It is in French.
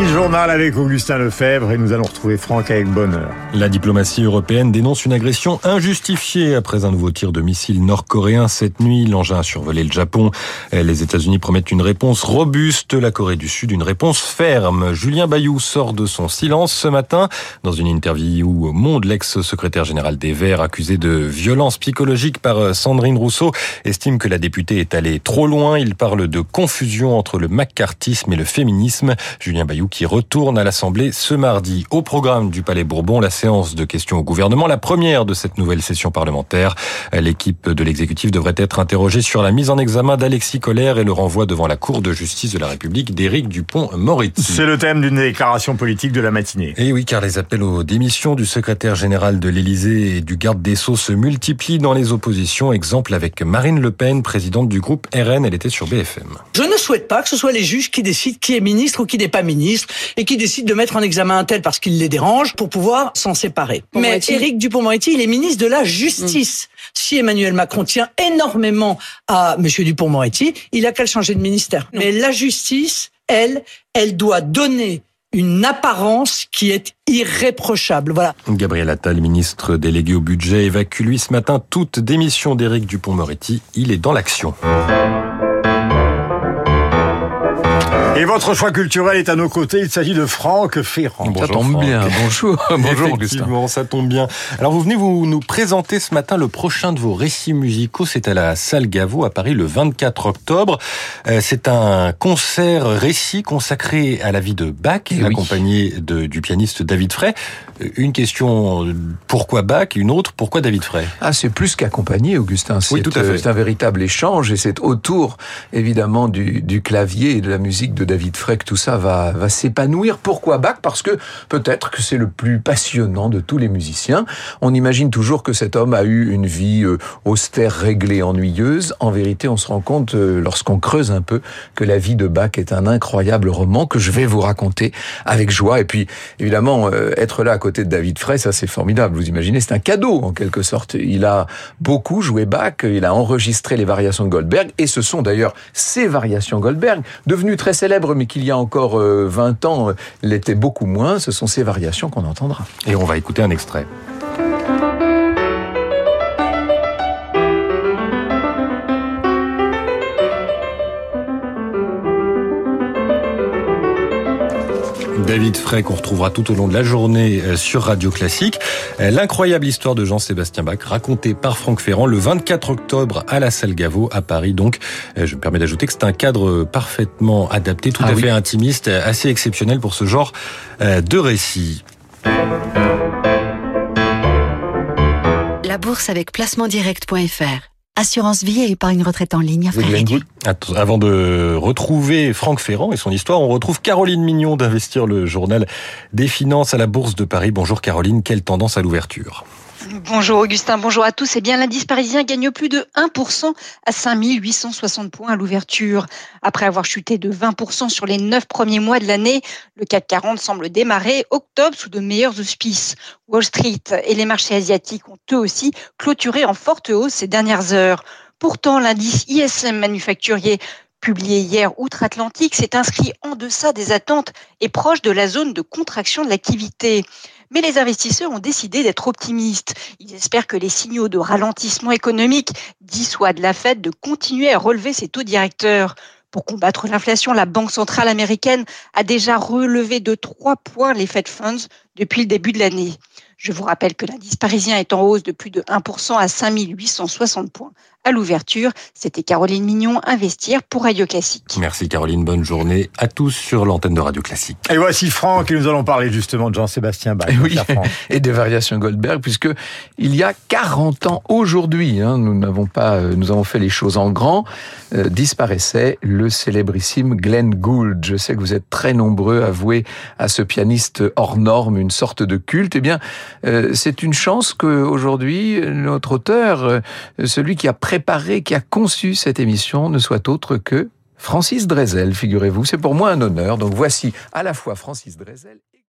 Le journal avec Augustin Lefebvre et nous allons retrouver Franck avec bonheur. La diplomatie européenne dénonce une agression injustifiée après un nouveau tir de missile nord-coréen cette nuit. L'engin a survolé le Japon. Les États-Unis promettent une réponse robuste, la Corée du Sud une réponse ferme. Julien Bayou sort de son silence ce matin dans une interview au Monde. L'ex-secrétaire général des Verts, accusé de violence psychologique par Sandrine Rousseau, estime que la députée est allée trop loin. Il parle de confusion entre le macartisme et le féminisme. Julien Bayou qui retourne à l'Assemblée ce mardi. Au programme du Palais Bourbon, la séance de questions au gouvernement, la première de cette nouvelle session parlementaire. L'équipe de l'exécutif devrait être interrogée sur la mise en examen d'Alexis Collère et le renvoi devant la Cour de justice de la République d'Éric Dupont-Moretti. C'est le thème d'une déclaration politique de la matinée. Et oui, car les appels aux démissions du secrétaire général de l'Élysée et du garde des Sceaux se multiplient dans les oppositions. Exemple avec Marine Le Pen, présidente du groupe RN, elle était sur BFM. Je ne souhaite pas que ce soit les juges qui décident qui est ministre ou qui n'est pas ministre et qui décide de mettre en examen un tel parce qu'il les dérange pour pouvoir s'en séparer. Mais Éric Dupont-Moretti, il est ministre de la Justice. Si Emmanuel Macron tient énormément à Monsieur Dupont-Moretti, il a qu'à le changer de ministère. Mais la justice, elle, elle doit donner une apparence qui est irréprochable. Voilà. Gabriel Attal, ministre délégué au budget, évacue lui ce matin toute démission d'Éric Dupont-Moretti. Il est dans l'action. Et votre choix culturel est à nos côtés. Il s'agit de Franck Ferrand. Bonjour, ça tombe bien. Bonjour. Bonjour, Effectivement, ça tombe bien. Alors, vous venez vous nous présenter ce matin le prochain de vos récits musicaux. C'est à la Salle Gaveau à Paris le 24 octobre. Euh, c'est un concert récit consacré à la vie de Bach, Et accompagné oui. de, du pianiste David Frey. Euh, une question, pourquoi Bach? Une autre, pourquoi David Frey? Ah, c'est plus qu'accompagné, Augustin. Oui, tout à fait. C'est un véritable échange et c'est autour, évidemment, du, du clavier et de la musique de David que tout ça va, va s'épanouir. Pourquoi Bach? Parce que peut-être que c'est le plus passionnant de tous les musiciens. On imagine toujours que cet homme a eu une vie euh, austère, réglée, ennuyeuse. En vérité, on se rend compte, euh, lorsqu'on creuse un peu, que la vie de Bach est un incroyable roman que je vais vous raconter avec joie. Et puis, évidemment, euh, être là à côté de David Frey, ça c'est formidable. Vous imaginez, c'est un cadeau en quelque sorte. Il a beaucoup joué Bach, il a enregistré les variations de Goldberg, et ce sont d'ailleurs ces variations Goldberg, devenues très célèbres mais qu'il y a encore 20 ans l'était beaucoup moins, ce sont ces variations qu'on entendra. Et on va écouter un extrait. David Frey qu'on retrouvera tout au long de la journée sur Radio Classique. L'incroyable histoire de Jean-Sébastien Bach racontée par Franck Ferrand le 24 octobre à la Salle Gaveau à Paris. Donc, je me permets d'ajouter que c'est un cadre parfaitement adapté, tout ah à oui. fait intimiste, assez exceptionnel pour ce genre de récit. La bourse avec placementdirect.fr Assurance vie et épargne retraite en ligne. Avant de retrouver Franck Ferrand et son histoire, on retrouve Caroline Mignon d'Investir le journal des finances à la Bourse de Paris. Bonjour Caroline, quelle tendance à l'ouverture? Bonjour Augustin, bonjour à tous. Eh bien, l'indice parisien gagne plus de 1% à 5860 points à l'ouverture. Après avoir chuté de 20% sur les 9 premiers mois de l'année, le CAC 40 semble démarrer octobre sous de meilleurs auspices. Wall Street et les marchés asiatiques ont eux aussi clôturé en forte hausse ces dernières heures. Pourtant, l'indice ISM manufacturier publié hier outre-Atlantique s'est inscrit en deçà des attentes et proche de la zone de contraction de l'activité. Mais les investisseurs ont décidé d'être optimistes. Ils espèrent que les signaux de ralentissement économique dissuadent la Fed de continuer à relever ses taux directeurs. Pour combattre l'inflation, la Banque centrale américaine a déjà relevé de 3 points les Fed Funds depuis le début de l'année. Je vous rappelle que l'indice parisien est en hausse de plus de 1% à 5860 points. À l'ouverture, c'était Caroline Mignon, Investir pour Radio Classique. Merci Caroline, bonne journée à tous sur l'antenne de Radio Classique. Et voici Franck et nous allons parler justement de Jean-Sébastien Bach. Et, oui, et des variations Goldberg, puisque il y a 40 ans aujourd'hui, hein, nous n'avons pas, nous avons fait les choses en grand, euh, disparaissait le célébrissime Glenn Gould. Je sais que vous êtes très nombreux à vouer à ce pianiste hors norme une sorte de culte. Eh bien, euh, c'est une chance qu'aujourd'hui, notre auteur, euh, celui qui a préparé, qui a conçu cette émission, ne soit autre que Francis Drezel, figurez-vous. C'est pour moi un honneur. Donc voici à la fois Francis Drezel